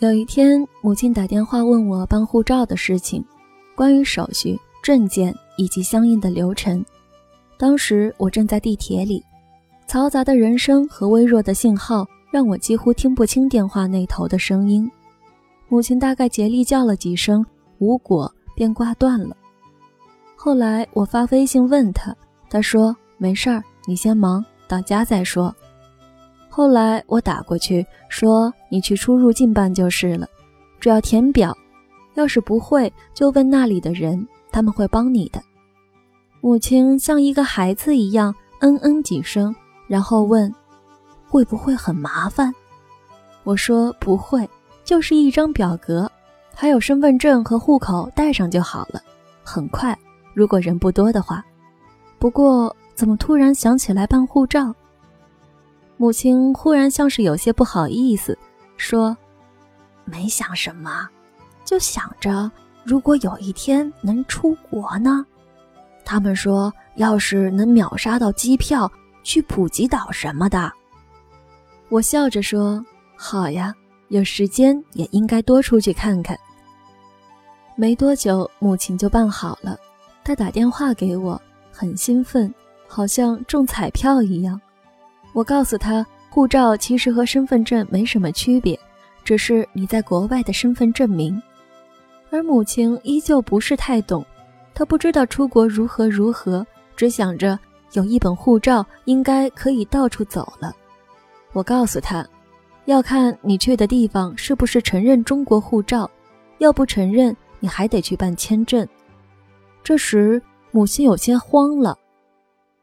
有一天，母亲打电话问我办护照的事情，关于手续、证件以及相应的流程。当时我正在地铁里，嘈杂的人声和微弱的信号让我几乎听不清电话那头的声音。母亲大概竭力叫了几声，无果，便挂断了。后来我发微信问他，他说没事儿，你先忙，到家再说。后来我打过去说你去出入境办就是了，只要填表，要是不会就问那里的人，他们会帮你的。母亲像一个孩子一样嗯嗯几声，然后问会不会很麻烦？我说不会，就是一张表格，还有身份证和户口带上就好了，很快。如果人不多的话，不过怎么突然想起来办护照？母亲忽然像是有些不好意思，说：“没想什么，就想着如果有一天能出国呢。他们说，要是能秒杀到机票去普吉岛什么的。”我笑着说：“好呀，有时间也应该多出去看看。”没多久，母亲就办好了。她打电话给我，很兴奋，好像中彩票一样。我告诉他，护照其实和身份证没什么区别，只是你在国外的身份证明。而母亲依旧不是太懂，她不知道出国如何如何，只想着有一本护照应该可以到处走了。我告诉他，要看你去的地方是不是承认中国护照，要不承认，你还得去办签证。这时，母亲有些慌了。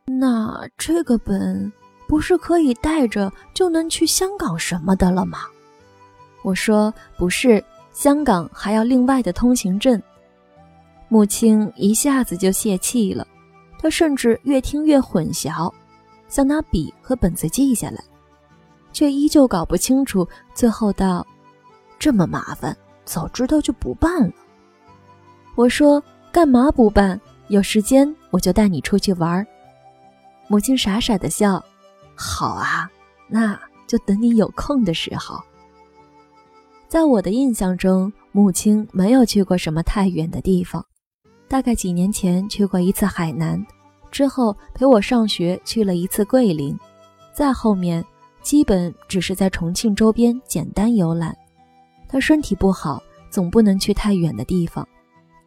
那这个本不是可以带着就能去香港什么的了吗？我说不是，香港还要另外的通行证。母亲一下子就泄气了，她甚至越听越混淆，想拿笔和本子记下来，却依旧搞不清楚。最后道：“这么麻烦，早知道就不办了。”我说。干嘛不办？有时间我就带你出去玩。母亲傻傻的笑，好啊，那就等你有空的时候。在我的印象中，母亲没有去过什么太远的地方，大概几年前去过一次海南，之后陪我上学去了一次桂林，再后面基本只是在重庆周边简单游览。她身体不好，总不能去太远的地方。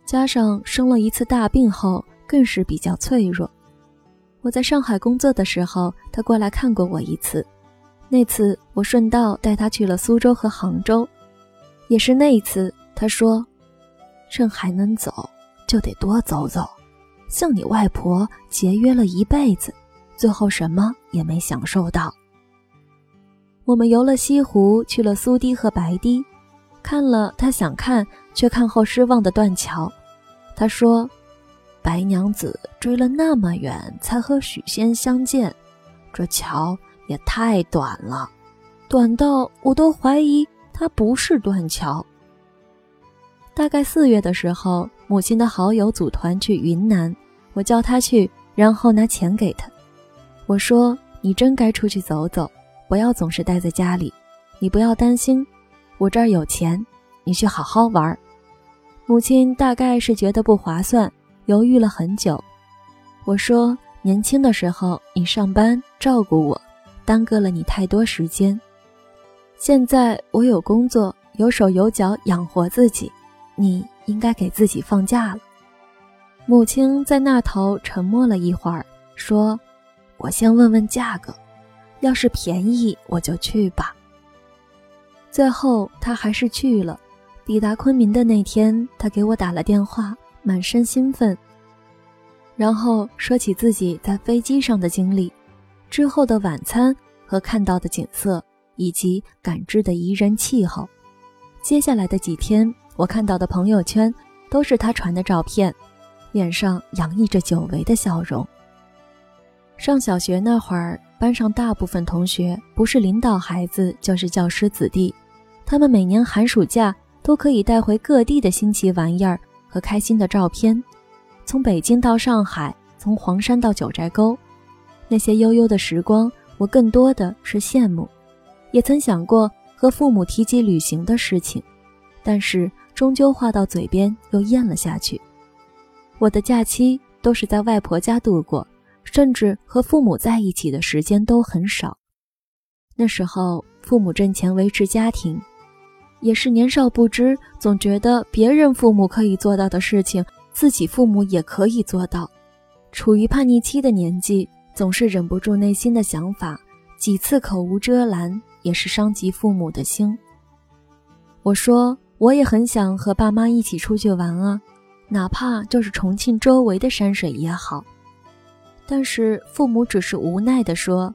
加上生了一次大病后，更是比较脆弱。我在上海工作的时候，他过来看过我一次。那次我顺道带他去了苏州和杭州，也是那一次，他说：“趁还能走，就得多走走。像你外婆节约了一辈子，最后什么也没享受到。”我们游了西湖，去了苏堤和白堤，看了他想看却看后失望的断桥。他说：“白娘子追了那么远才和许仙相见，这桥也太短了，短到我都怀疑它不是断桥。”大概四月的时候，母亲的好友组团去云南，我叫他去，然后拿钱给他。我说：“你真该出去走走，不要总是待在家里。你不要担心，我这儿有钱，你去好好玩。”母亲大概是觉得不划算，犹豫了很久。我说：“年轻的时候你上班照顾我，耽搁了你太多时间。现在我有工作，有手有脚养活自己，你应该给自己放假了。”母亲在那头沉默了一会儿，说：“我先问问价格，要是便宜我就去吧。”最后他还是去了。抵达昆明的那天，他给我打了电话，满身兴奋。然后说起自己在飞机上的经历，之后的晚餐和看到的景色，以及感知的宜人气候。接下来的几天，我看到的朋友圈都是他传的照片，脸上洋溢着久违的笑容。上小学那会儿，班上大部分同学不是领导孩子，就是教师子弟，他们每年寒暑假。都可以带回各地的新奇玩意儿和开心的照片，从北京到上海，从黄山到九寨沟，那些悠悠的时光，我更多的是羡慕，也曾想过和父母提及旅行的事情，但是终究话到嘴边又咽了下去。我的假期都是在外婆家度过，甚至和父母在一起的时间都很少。那时候父母挣钱维持家庭，也是年少不知，总觉得别人父母可以做到的事情，自己父母也可以做到。处于叛逆期的年纪，总是忍不住内心的想法，几次口无遮拦，也是伤及父母的心。我说我也很想和爸妈一起出去玩啊。哪怕就是重庆周围的山水也好，但是父母只是无奈地说：“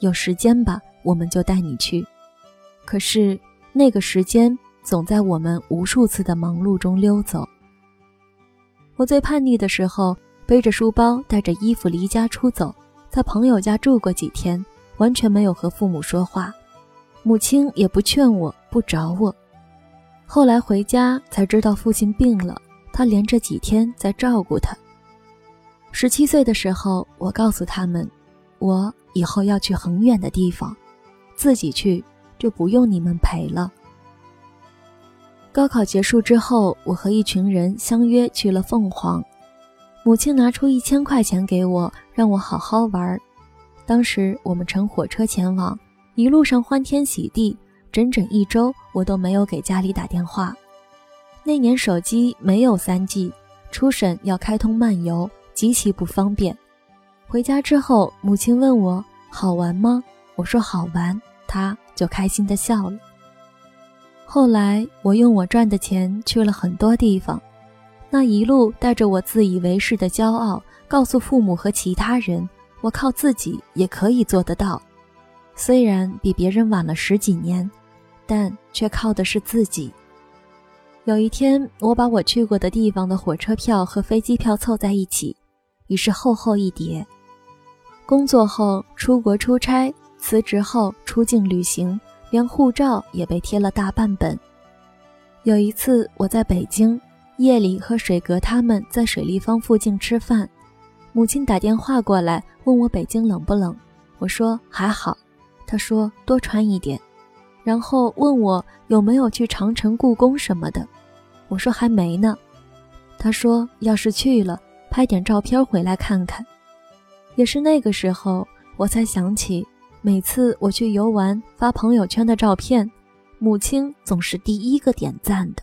有时间吧，我们就带你去。”可是那个时间总在我们无数次的忙碌中溜走。我最叛逆的时候，背着书包，带着衣服离家出走，在朋友家住过几天，完全没有和父母说话，母亲也不劝我，不找我。后来回家才知道父亲病了。他连着几天在照顾他。十七岁的时候，我告诉他们，我以后要去很远的地方，自己去就不用你们陪了。高考结束之后，我和一群人相约去了凤凰，母亲拿出一千块钱给我，让我好好玩。当时我们乘火车前往，一路上欢天喜地，整整一周我都没有给家里打电话。那年手机没有 3G，出省要开通漫游，极其不方便。回家之后，母亲问我好玩吗？我说好玩，她就开心的笑了。后来我用我赚的钱去了很多地方，那一路带着我自以为是的骄傲，告诉父母和其他人，我靠自己也可以做得到。虽然比别人晚了十几年，但却靠的是自己。有一天，我把我去过的地方的火车票和飞机票凑在一起，已是厚厚一叠。工作后出国出差，辞职后出境旅行，连护照也被贴了大半本。有一次我在北京，夜里和水哥他们在水立方附近吃饭，母亲打电话过来问我北京冷不冷，我说还好，她说多穿一点。然后问我有没有去长城、故宫什么的，我说还没呢。她说要是去了，拍点照片回来看看。也是那个时候，我才想起，每次我去游玩发朋友圈的照片，母亲总是第一个点赞的。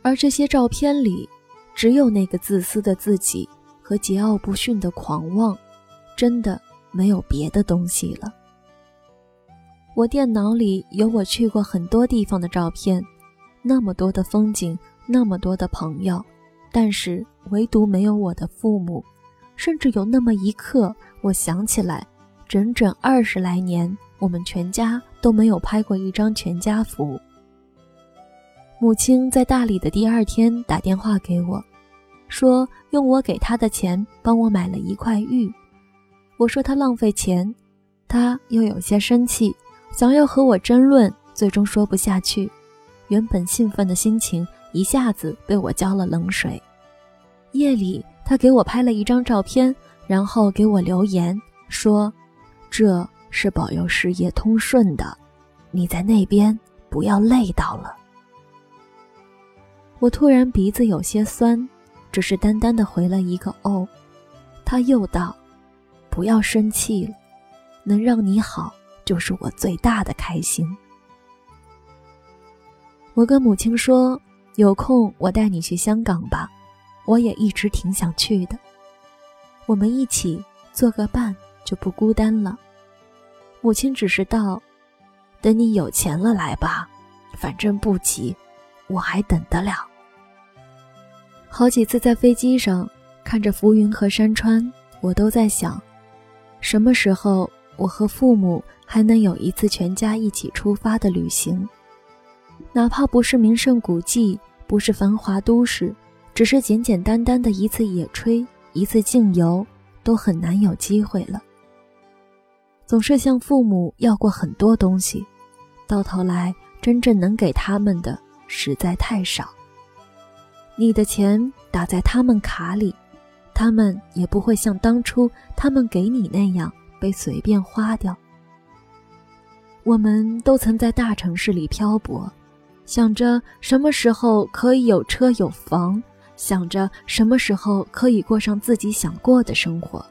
而这些照片里，只有那个自私的自己和桀骜不驯的狂妄，真的没有别的东西了。我电脑里有我去过很多地方的照片，那么多的风景，那么多的朋友，但是唯独没有我的父母。甚至有那么一刻，我想起来，整整二十来年，我们全家都没有拍过一张全家福。母亲在大理的第二天打电话给我，说用我给她的钱帮我买了一块玉。我说她浪费钱，她又有些生气。想要和我争论，最终说不下去。原本兴奋的心情一下子被我浇了冷水。夜里，她给我拍了一张照片，然后给我留言说：“这是保佑事业通顺的，你在那边不要累到了。”我突然鼻子有些酸，只是淡淡的回了一个“哦”。他又道：“不要生气了，能让你好。”就是我最大的开心。我跟母亲说：“有空我带你去香港吧，我也一直挺想去的。我们一起做个伴，就不孤单了。”母亲只是道：“等你有钱了来吧，反正不急，我还等得了。”好几次在飞机上看着浮云和山川，我都在想，什么时候我和父母。还能有一次全家一起出发的旅行，哪怕不是名胜古迹，不是繁华都市，只是简简单单的一次野炊，一次静游，都很难有机会了。总是向父母要过很多东西，到头来真正能给他们的实在太少。你的钱打在他们卡里，他们也不会像当初他们给你那样被随便花掉。我们都曾在大城市里漂泊，想着什么时候可以有车有房，想着什么时候可以过上自己想过的生活。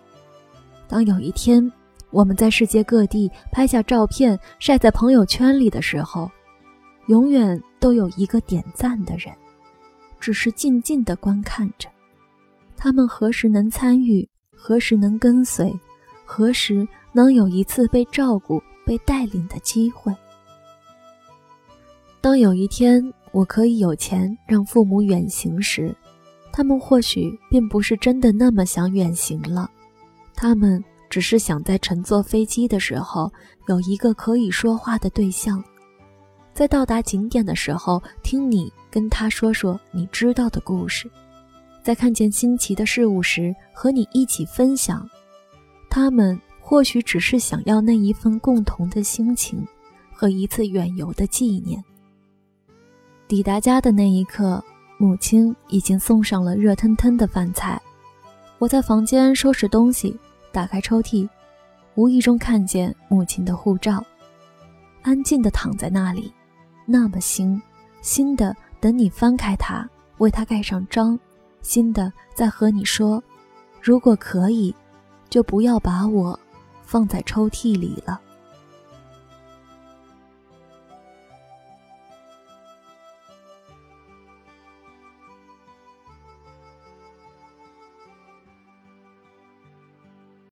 当有一天，我们在世界各地拍下照片晒在朋友圈里的时候，永远都有一个点赞的人，只是静静地观看着。他们何时能参与？何时能跟随？何时能有一次被照顾、被带领的机会？当有一天我可以有钱让父母远行时，他们或许并不是真的那么想远行了，他们只是想在乘坐飞机的时候有一个可以说话的对象，在到达景点的时候听你跟他说说你知道的故事。在看见新奇的事物时，和你一起分享。他们或许只是想要那一份共同的心情和一次远游的纪念。抵达家的那一刻，母亲已经送上了热腾腾的饭菜。我在房间收拾东西，打开抽屉，无意中看见母亲的护照，安静的躺在那里，那么新，新的，等你翻开它，为它盖上章。新的在和你说，如果可以，就不要把我放在抽屉里了。